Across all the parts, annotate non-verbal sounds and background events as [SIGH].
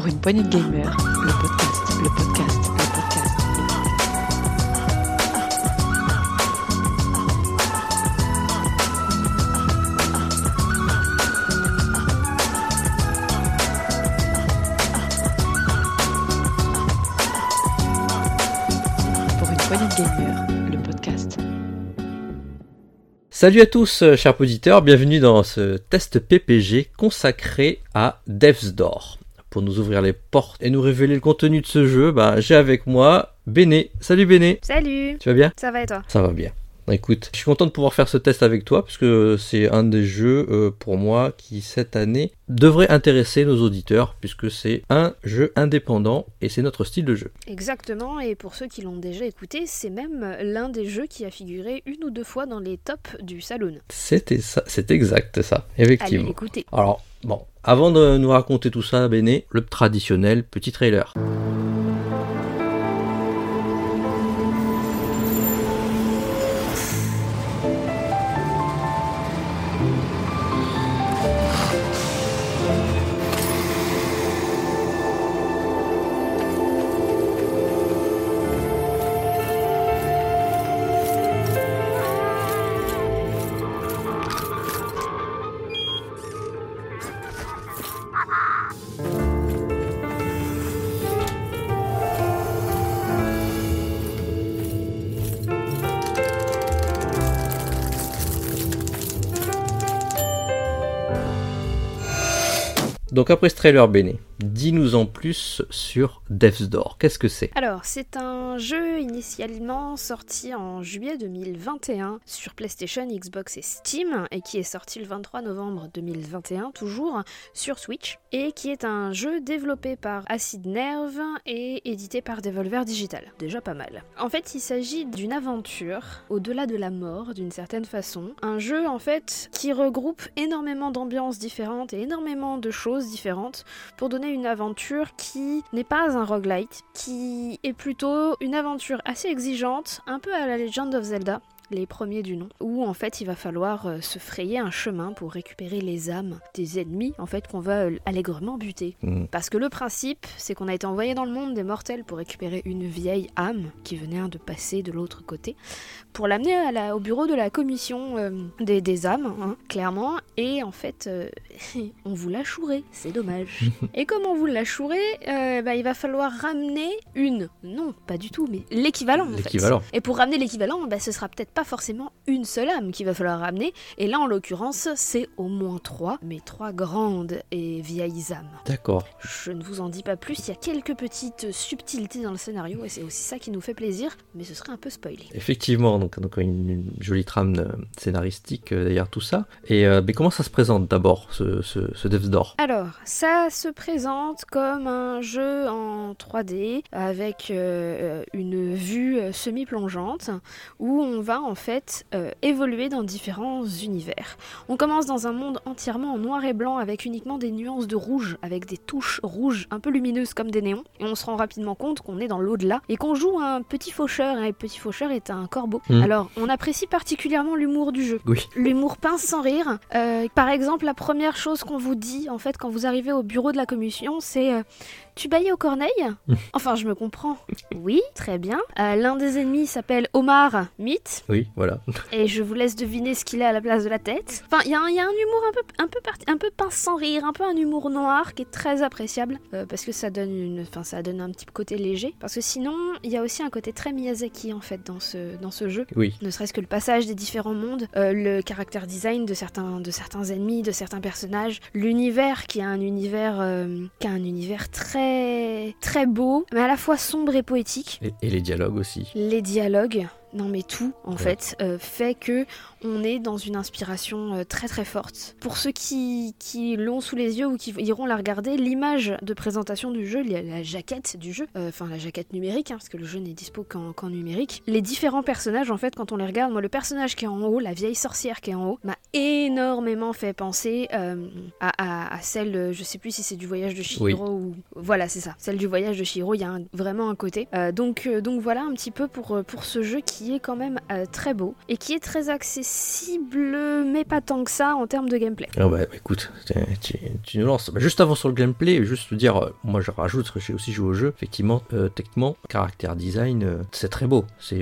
Pour une poignée de gamers, le podcast, le podcast, le podcast. Pour une poignée de gamers, le podcast. Salut à tous, euh, chers auditeurs, bienvenue dans ce test PPG consacré à Death's Door. Pour nous ouvrir les portes et nous révéler le contenu de ce jeu, bah, j'ai avec moi Béné. Salut Béné, Salut tu vas bien? Ça va et toi? Ça va bien. Écoute, je suis content de pouvoir faire ce test avec toi parce que c'est un des jeux euh, pour moi qui cette année devrait intéresser nos auditeurs puisque c'est un jeu indépendant et c'est notre style de jeu. Exactement, et pour ceux qui l'ont déjà écouté, c'est même l'un des jeux qui a figuré une ou deux fois dans les tops du Saloon. C'était ça, c'est exact ça, Allez effectivement. l'écouter. Alors, bon, avant de nous raconter tout ça, Béné, le traditionnel petit trailer. Donc après ce trailer, Béné, dis-nous en plus sur Death's Door. Qu'est-ce que c'est? Alors, c'est un jeu initialement sorti en juillet 2021 sur PlayStation, Xbox et Steam, et qui est sorti le 23 novembre 2021, toujours sur Switch, et qui est un jeu développé par Acid Nerve et édité par Devolver Digital. Déjà pas mal. En fait, il s'agit d'une aventure au-delà de la mort, d'une certaine façon. Un jeu, en fait, qui regroupe énormément d'ambiances différentes et énormément de choses différentes pour donner une aventure qui n'est pas un roguelite, qui est plutôt une aventure assez exigeante, un peu à la Legend of Zelda, les premiers du nom, où en fait il va falloir euh, se frayer un chemin pour récupérer les âmes des ennemis en fait qu'on va euh, allègrement buter. Hmm. Parce que le principe, c'est qu'on a été envoyé dans le monde des mortels pour récupérer une vieille âme qui venait de passer de l'autre côté, pour l'amener la- au bureau de la commission euh, des, des âmes, hein, clairement, et en fait, euh, [LAUGHS] on vous l'a chouré, c'est dommage. [LAUGHS] et comme on vous l'a chouré, euh, bah, il va falloir ramener une, non, pas du tout, mais l'équivalent. en fait. Et pour ramener l'équivalent, bah, ce sera peut-être pas forcément une seule âme qu'il va falloir ramener, et là en l'occurrence, c'est au moins trois, mais trois grandes et vieilles âmes. D'accord. Je ne vous en dis pas plus, il y a quelques petites subtilités dans le scénario et c'est aussi ça qui nous fait plaisir, mais ce serait un peu spoilé. Effectivement, donc, donc une, une jolie trame euh, scénaristique euh, derrière tout ça. Et euh, mais comment ça se présente d'abord, ce, ce, ce Death's Door Alors, ça se présente comme un jeu en 3D avec euh, une vue semi-plongeante où on va en fait euh, évoluer dans différents univers. On commence dans un monde entièrement en noir et blanc avec uniquement des nuances de rouge, avec des touches rouges un peu lumineuses comme des néons. Et on se rend rapidement compte qu'on est dans l'au-delà et qu'on joue un petit faucheur. Et le petit faucheur est un corbeau. Mhm. Alors, on apprécie particulièrement l'humour du jeu Oui. l'humour pince sans rire. Euh, par exemple, la première chose qu'on vous dit, en fait, quand vous arrivez au bureau de la commission, c'est euh, Tu bailles aux corneilles [LAUGHS] Enfin, je me comprends. [LAUGHS] Oui, très bien. Euh, L'un des ennemis s'appelle Omar Mythe, Oui, voilà. [LAUGHS] et je vous laisse deviner ce qu'il a à la place de la tête. Enfin, il y, a un- il y a un humour un peu, un, peu parti- un peu pince sans rire, un peu un humour noir qui est très appréciable, euh, parce que ça donne, une, enfin, ça donne un petit côté léger. Parce que sinon, il y a aussi un côté très Miyazaki, en fait, dans ce, dans ce jeu Oui. ne serait-ce que le passage des différents mondes, euh, le caractère design de certains, de certains ennemis, de certains personnages, l'univers qui a un univers, qui a un univers très, très beau, mais à la fois sombre et poétique. Et, et les dialogues aussi. Les dialogues, non mais tout en Ouais. fait euh, fait que on est dans une inspiration euh, très très forte. Pour ceux qui, qui l'ont sous les yeux ou qui iront la regarder, l'image de présentation du jeu, la, jaquette du jeu, euh, enfin la jaquette numérique, hein, parce que le jeu n'est dispo qu'en numérique, les différents personnages en fait quand on les regarde, moi le personnage qui est en haut, la vieille sorcière qui est en haut, m'a énormément fait penser euh, à, à- à celle, je sais plus si c'est du voyage de Chihiro ou voilà c'est ça, celle du voyage de Chihiro, il y a un- vraiment un côté. Euh, donc, donc voilà un petit peu pour, pour ce jeu qui est quand même très beau et qui est très accessible accessible, mais pas tant que ça en termes de gameplay. Ah bah, écoute, tu, tu nous lances. Bah, juste avant sur le gameplay, juste dire, euh, moi je rajoute, parce que j'ai aussi joué au jeu, effectivement, euh, techniquement, caractère design, euh, c'est très beau, c'est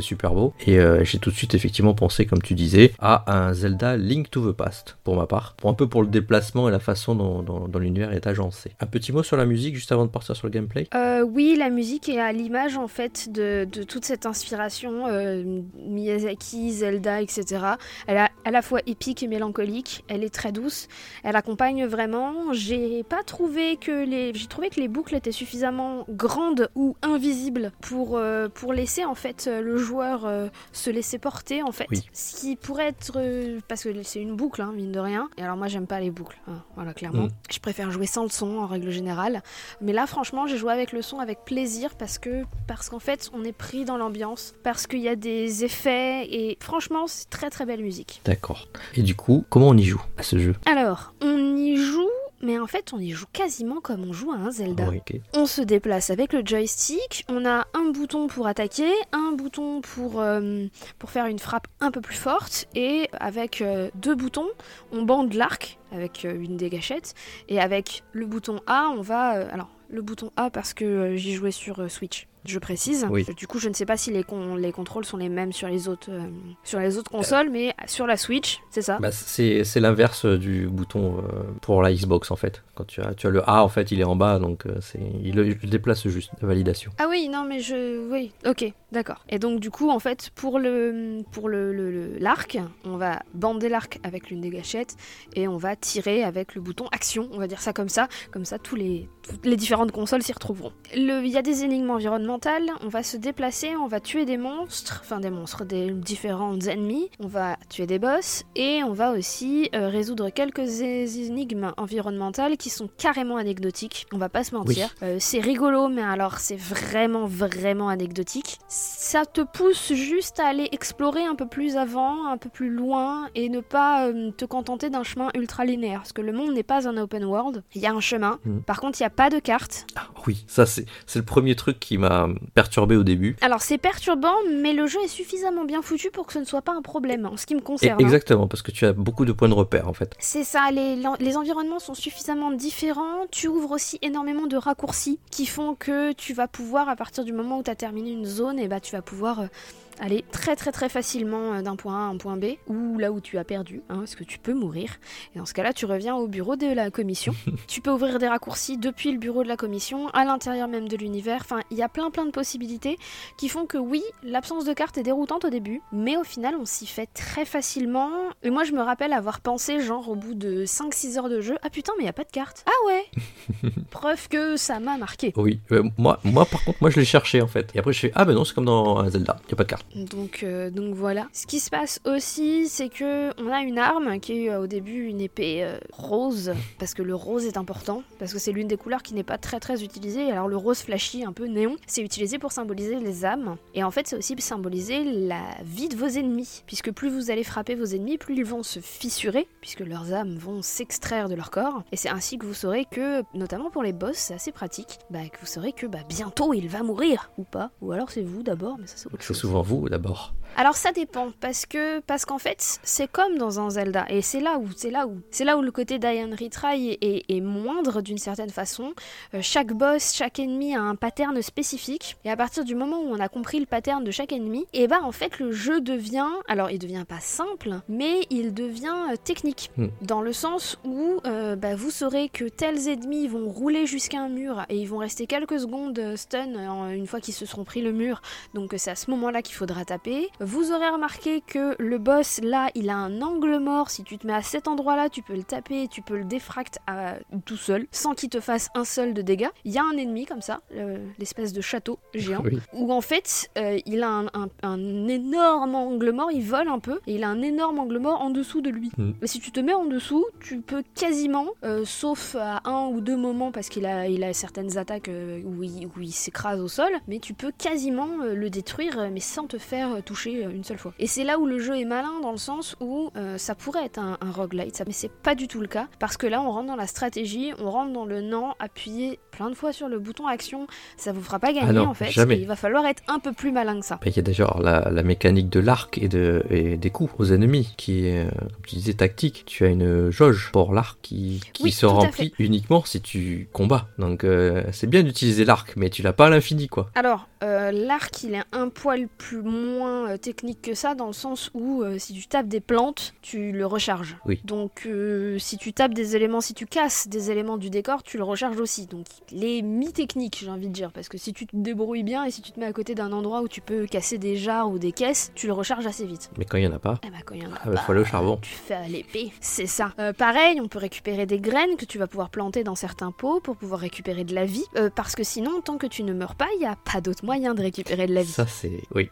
super beau. Et j'ai tout de suite effectivement pensé, comme tu disais, à un Zelda Link to the Past, pour ma part, pour un peu pour le déplacement et la façon dont, dont- dont l'univers est agencé. Un petit mot sur la musique, juste avant de partir sur le gameplay oui, la musique est à l'image en fait de, de toute cette inspiration Miyazaki, Zelda, etc. Elle est à la fois épique et mélancolique. Elle est très douce. Elle accompagne vraiment. J'ai pas trouvé que les, j'ai trouvé que les boucles étaient suffisamment grandes ou invisibles pour euh, pour laisser en fait euh, le joueur euh, se laisser porter en fait. Oui. Ce qui pourrait être euh, parce que c'est une boucle hein, mine de rien. Et alors moi j'aime pas les boucles. hein, voilà clairement. Mm. Je préfère jouer sans le son en règle générale. Mais là, franchement, j'ai joué avec le son avec plaisir parce que parce qu'en fait, on est pris dans l'ambiance, parce qu'il y a des effets et franchement, c'est très très belle musique. D'accord. Et du coup, comment on y joue à ce jeu? Alors, on y joue, mais en fait, on y joue quasiment comme on joue à un Zelda. Ok. On se déplace avec le joystick, on a un bouton pour attaquer, un bouton pour, euh, pour faire une frappe un peu plus forte, et avec euh, deux boutons, on bande l'arc avec euh, une des gâchettes, et avec le bouton A, on va... alors, le bouton A parce que j'y jouais sur Switch. Je précise. Oui. Du coup, je ne sais pas si les, con- les contrôles sont les mêmes sur les autres, euh, sur les autres consoles, mais sur la Switch, c'est ça? Bah, c'est c'est l'inverse du bouton euh, pour la Xbox en fait. Tu as, tu as le A en fait, il est en bas donc euh, c'est il le, il déplace juste de validation. Ah oui, non, mais je. Oui, ok, d'accord. Et donc, du coup, en fait, pour le pour le le- l'arc, on va bander l'arc avec l'une des gâchettes et on va tirer avec le bouton action, on va dire ça comme ça. Comme ça, tous les, toutes les différentes consoles s'y retrouveront. Il y a des énigmes environnementales, on va se déplacer, on va tuer des monstres, enfin des monstres, des différents ennemis, on va tuer des boss et on va aussi euh, résoudre quelques énigmes environnementales qui sont carrément anecdotiques, on va pas se mentir. Euh, c'est rigolo, mais alors c'est vraiment, vraiment anecdotique. Ça te pousse juste à aller explorer un peu plus avant, un peu plus loin, et ne pas euh, te contenter d'un chemin ultra linéaire. Parce que le monde n'est pas un open world, il y a un chemin. Mhm. Par contre, il n'y a pas de carte. Ah, oui, ça c'est le premier truc qui m'a perturbé au début. Alors c'est perturbant, mais le jeu est suffisamment bien foutu pour que ce ne soit pas un problème, en ce qui me Et concerne. hein. exactement parce que tu as beaucoup de points de repère en fait. C'est ça, les, les environnements sont suffisamment différents. Tu ouvres aussi énormément de raccourcis qui font que tu vas pouvoir, à partir du moment où tu as terminé une zone, et bah, tu vas pouvoir euh, aller très très très facilement euh, d'un point A à un point B, ou là où tu as perdu, hein, parce que tu peux mourir. Et dans ce cas-là, tu reviens au bureau de la commission. [LAUGHS] tu peux ouvrir des raccourcis depuis le bureau de la commission, à l'intérieur même de l'univers. Enfin, il y a plein plein de possibilités qui font que oui, l'absence de carte est déroutante au début, mais au final, on s'y fait très facilement. Et moi, je me rappelle avoir pensé, genre, au bout de 5-6 heures de jeu, ah putain, mais il y a pas de carte. Ah ouais [LAUGHS] Preuve que ça m'a marqué. Oui, euh, moi, moi par contre, moi je l'ai cherché en fait. Et après je fais ah ben non c'est comme dans un Zelda, y a pas de carte. Donc, euh, donc voilà. Ce qui se passe aussi, c'est que on a une arme qui est euh, au début une épée euh, rose, parce que le rose est important, parce que c'est l'une des couleurs qui n'est pas très très utilisée. Alors le rose flashy, un peu néon, c'est utilisé pour symboliser les âmes, et en fait c'est aussi symboliser la vie de vos ennemis, puisque plus vous allez frapper vos ennemis, plus ils vont se fissurer, puisque leurs âmes vont s'extraire de leur corps, et c'est ainsi que vous saurez que, notamment pour les boss, c'est assez pratique, bah, que vous saurez que bah, bientôt il va mourir, ou pas, ou alors c'est vous d'abord, mais ça c'est autre C'est souvent vous d'abord. Alors ça dépend parce que parce qu'en fait c'est comme dans un Zelda et c'est là où c'est là où c'est là où le côté d'Ian Retry est, est moindre d'une certaine façon. Euh, chaque boss, chaque ennemi a un pattern spécifique et à partir du moment où on a compris le pattern de chaque ennemi, et bah en fait le jeu devient alors il devient pas simple mais il devient euh, technique Hmm. dans le sens où euh, bah, vous saurez que tels ennemis vont rouler jusqu'à un mur et ils vont rester quelques secondes stun une fois qu'ils se seront pris le mur donc c'est à ce moment-là qu'il faudra taper. Vous aurez remarqué que le boss là, il a un angle mort. Si tu te mets à cet endroit-là, tu peux le taper, tu peux le défracte à- tout seul, sans qu'il te fasse un seul de dégâts. Il y a un ennemi comme ça, le- l'espèce de château géant, [LAUGHS] Oui. où en fait euh, il a un, un- un énorme angle mort, il vole un peu, et il a un énorme angle mort en dessous de lui. Mm. Mais si tu te mets en dessous, tu peux quasiment, euh, sauf à un ou deux moments parce qu'il a, il a certaines attaques euh, où il, s'écrase au sol, mais tu peux quasiment euh, le détruire, euh, mais sans te faire euh, toucher euh, une seule fois. Et c'est là où le jeu est malin dans le sens où euh, ça pourrait être un, un roguelite, ça- mais c'est pas du tout le cas parce que là on rentre dans la stratégie, on rentre dans le non, appuyer plein de fois sur le bouton action, ça vous fera pas gagner Ah non, en fait. jamais. Et il va falloir être un peu plus malin que ça. Il y a déjà la, la mécanique de l'arc et, de, et des coups aux ennemis qui est, euh, comme tu disais, tactique. Tu as une jauge pour l'arc qui, qui Oui, se remplit uniquement si tu combats. Donc euh, c'est bien d'utiliser l'arc, mais tu l'as pas à l'infini quoi. Alors, euh, l'arc, il est un poil plus moins technique que ça, dans le sens où euh, si tu tapes des plantes, tu le recharges. Oui. Donc, euh, si tu tapes des éléments, si tu casses des éléments du décor, tu le recharges aussi. Donc, il est mi-technique, j'ai envie de dire, parce que si tu te débrouilles bien et si tu te mets à côté d'un endroit où tu peux casser des jarres ou des caisses, tu le recharges assez vite. Mais quand il y en a pas, Eh quand il y en a ah bah, faut aller au charbon. tu fais à l'épée, c'est ça. Euh, pareil, on peut récupérer des graines que tu vas pouvoir planter dans certains pots pour pouvoir récupérer de la vie, parce que sinon, tant que tu ne meurs pas, il n'y a pas d'autre moyen de récupérer de la vie. Ça c'est oui.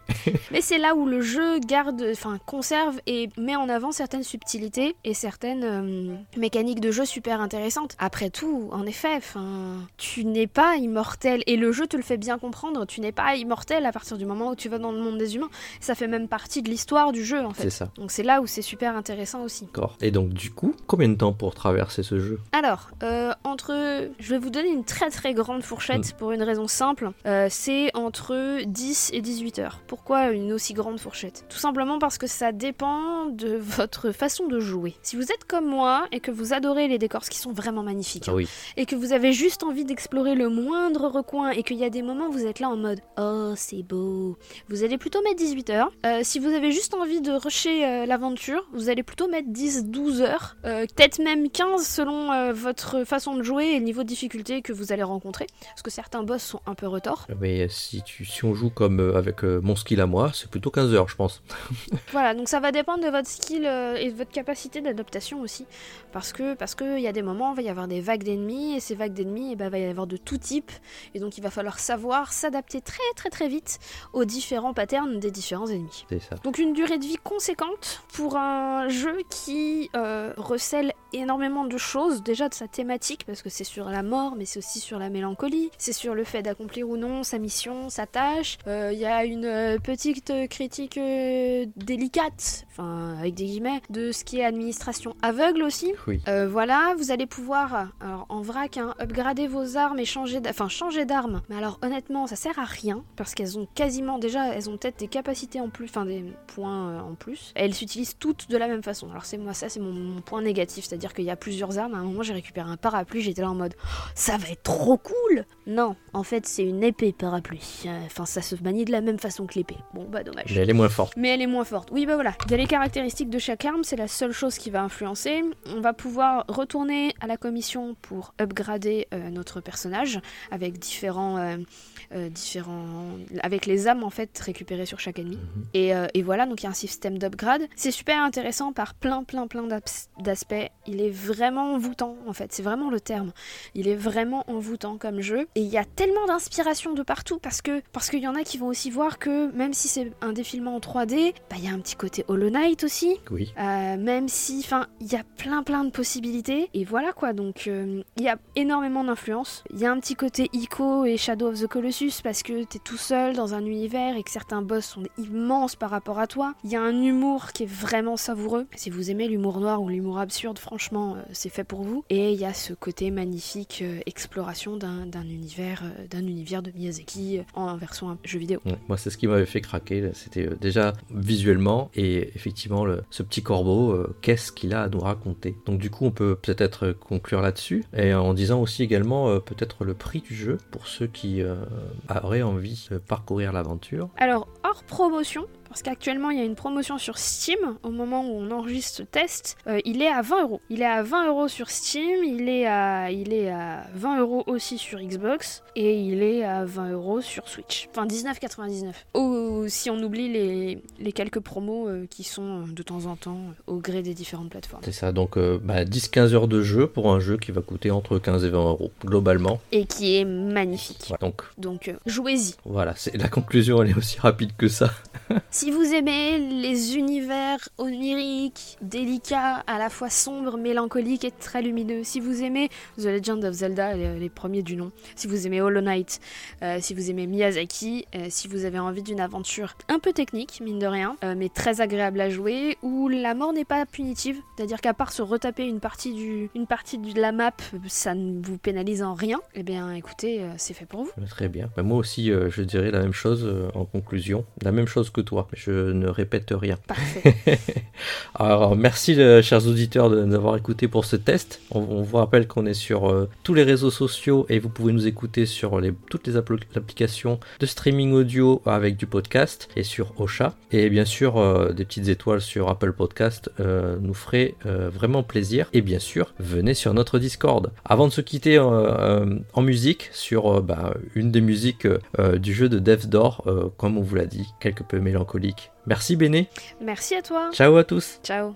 Mais c'est là où le jeu garde, enfin conserve et met en avant certaines subtilités et certaines euh, mécaniques de jeu super intéressantes. Après tout, en effet, enfin, tu n'es pas immortel et le jeu te le fait bien comprendre. Tu n'es pas immortel à partir du moment où tu vas dans le monde des humains. Ça fait même partie de l'histoire du jeu en C'est fait. ça. Donc c'est là où c'est super intéressant aussi. D'accord. Et donc du coup, combien de temps pour traverser ce jeu? Alors, euh, entre. Je vais vous donner une très très grande fourchette pour une raison simple. Euh, c'est entre 10 et 18 heures. Pourquoi une aussi grande fourchette Tout simplement parce que ça dépend de [LAUGHS] votre façon de jouer. Si vous êtes comme moi et que vous adorez les décors qui sont vraiment magnifiques, Ah oui. et que vous avez juste envie d'explorer le moindre recoin et qu'il y a des moments où vous êtes là en mode oh c'est beau, vous allez plutôt mettre 18 heures. Euh, si vous avez juste envie de rusher euh, l'aventure, vous allez plutôt mettre 10-12 heures, euh, peut-être même 15 selon votre façon de jouer et le niveau de difficulté que vous allez rencontrer. Parce que certains boss sont un peu retors. Mais si tu si on joue comme avec mon skill à moi, c'est plutôt 15 heures je pense. [LAUGHS] Voilà, donc ça va dépendre de votre skill euh, et de votre capacité d'adaptation aussi. Parce que parce qu'il y a des moments, il va y avoir des vagues d'ennemis, et ces vagues d'ennemis, eh ben, il va y avoir de tout type. Et donc il va falloir savoir s'adapter très très très vite aux différents patterns des différents ennemis. Ça. Donc une durée de vie conséquente pour un jeu qui euh, recèle énormément de choses, déjà de sa thématique, parce que c'est sur la mort, mais c'est aussi sur la mélancolie, c'est sur le fait d'accomplir ou non sa mission, sa tâche. Euh, Il y a une euh, petite critique euh, délicate, enfin avec des guillemets, de ce qui est administration aveugle aussi. Oui. Euh, voilà, vous allez pouvoir, alors en vrac, hein, upgrader vos armes et changer, enfin changer d'arme. Mais alors honnêtement, ça sert à rien parce qu'elles ont quasiment déjà, elles ont peut-être des capacités en plus, enfin des points en plus. Elles s'utilisent toutes de la même façon. Alors c'est moi, ça c'est mon, mon point négatif, c'est-à-dire qu'il y a plusieurs armes. À un moment, j'ai récupéré un parapluie, j'étais là en mode, Oh, ça va être trop cool. Non, en fait, c'est une épée parapluie. Euh, Enfin, ça se manie de la même façon que l'épée. Bon, bah dommage. Mais elle est moins forte. Mais elle est moins forte. Oui, bah voilà. Il y a les caractéristiques de chaque arme, c'est la seule chose qui va influencer. On va pouvoir retourner à la commission pour upgrader euh, notre personnage avec différents, euh, euh, différents, avec les âmes en fait récupérées sur chaque ennemi. Mhm. Et, et voilà, donc il y a un système d'upgrade. C'est super intéressant par plein, plein, plein d'aspects. Il est vraiment envoûtant en fait. C'est vraiment le terme. Il est vraiment envoûtant comme jeu. Et il y a tellement d'inspiration de partout parce que parce qu'il y en a qui vont aussi voir que même si c'est un défilement en 3D, bah il y a un petit côté Hollow Knight aussi. Oui. Euh, même si, enfin, il y a plein plein de possibilités. Et voilà quoi, donc euh, il y a énormément d'influence. Il y a un petit côté Ico et Shadow of the Colossus parce que t'es tout seul dans un univers et que certains boss sont immenses par rapport à toi. Il y a un humour qui est vraiment savoureux. Si vous aimez l'humour noir ou l'humour absurde, franchement, euh, c'est fait pour vous. Et il y a ce côté magnifique euh, exploration d'un d'un univers, euh, d'un univers de Miyazaki en version jeu vidéo. Ouais, Moi, c'est ce qui m'avait fait craquer. C'était déjà visuellement et effectivement le- ce petit corbeau, euh, qu'est-ce qu'il a à nous raconter? Donc du coup, on peut peut-être conclure là-dessus et en disant aussi également euh, peut-être le prix du jeu pour ceux qui euh, auraient envie de parcourir l'aventure. Alors, hors promotion, parce qu'actuellement il y a une promotion sur Steam au moment où on enregistre ce test, euh, il est à 20 euros. Il est à 20 euros sur Steam, il est à, il est à 20 euros aussi sur Xbox et il est à 20 euros sur Switch. Enfin 19,99. Ou si on oublie les, les quelques promos euh, qui sont euh, de temps en temps au gré des différentes plateformes. C'est ça, donc euh, bah, 10-15 heures de jeu pour un jeu qui va coûter entre 15 et 20 euros globalement. Et qui est magnifique. Ouais, Donc Donc jouez-y. voilà, c'est la conclusion, elle est aussi rapide que ça. [LAUGHS] si vous aimez les univers oniriques, délicats, à la fois sombres, mélancoliques et très lumineux, si vous aimez The Legend of Zelda, les, les premiers du nom, si vous aimez Hollow Knight, euh, si vous aimez Miyazaki, euh, si vous avez envie d'une aventure un peu technique, mine de rien, euh, mais très agréable à jouer, où la mort n'est pas punitive, c'est-à-dire qu'à part se retaper une partie, du, une partie de la map, ça ne vous pénalise en rien, eh bien écoutez, euh, c'est fait pour vous. Très bien. Bah, moi aussi, euh, je dirais la même chose euh, en conclusion. La même chose que toi. Je ne répète rien. Parfait. [LAUGHS] Alors, merci, euh, chers auditeurs, de nous avoir écoutés pour ce test. On, on vous rappelle qu'on est sur euh, tous les réseaux sociaux et vous pouvez nous écouter sur les, toutes les appli- applications de streaming audio avec du podcast et sur Ocha. Et bien sûr, euh, des petites étoiles sur Apple Podcast euh, nous ferait vraiment plaisir. Et bien sûr, venez sur notre Discord. Avant de se quitter en musique, sur bah, une des musiques du jeu de Death Door, comme on vous l'a dit, quelque peu mélancolique. Merci Béné. Merci à toi. Ciao à tous. Ciao.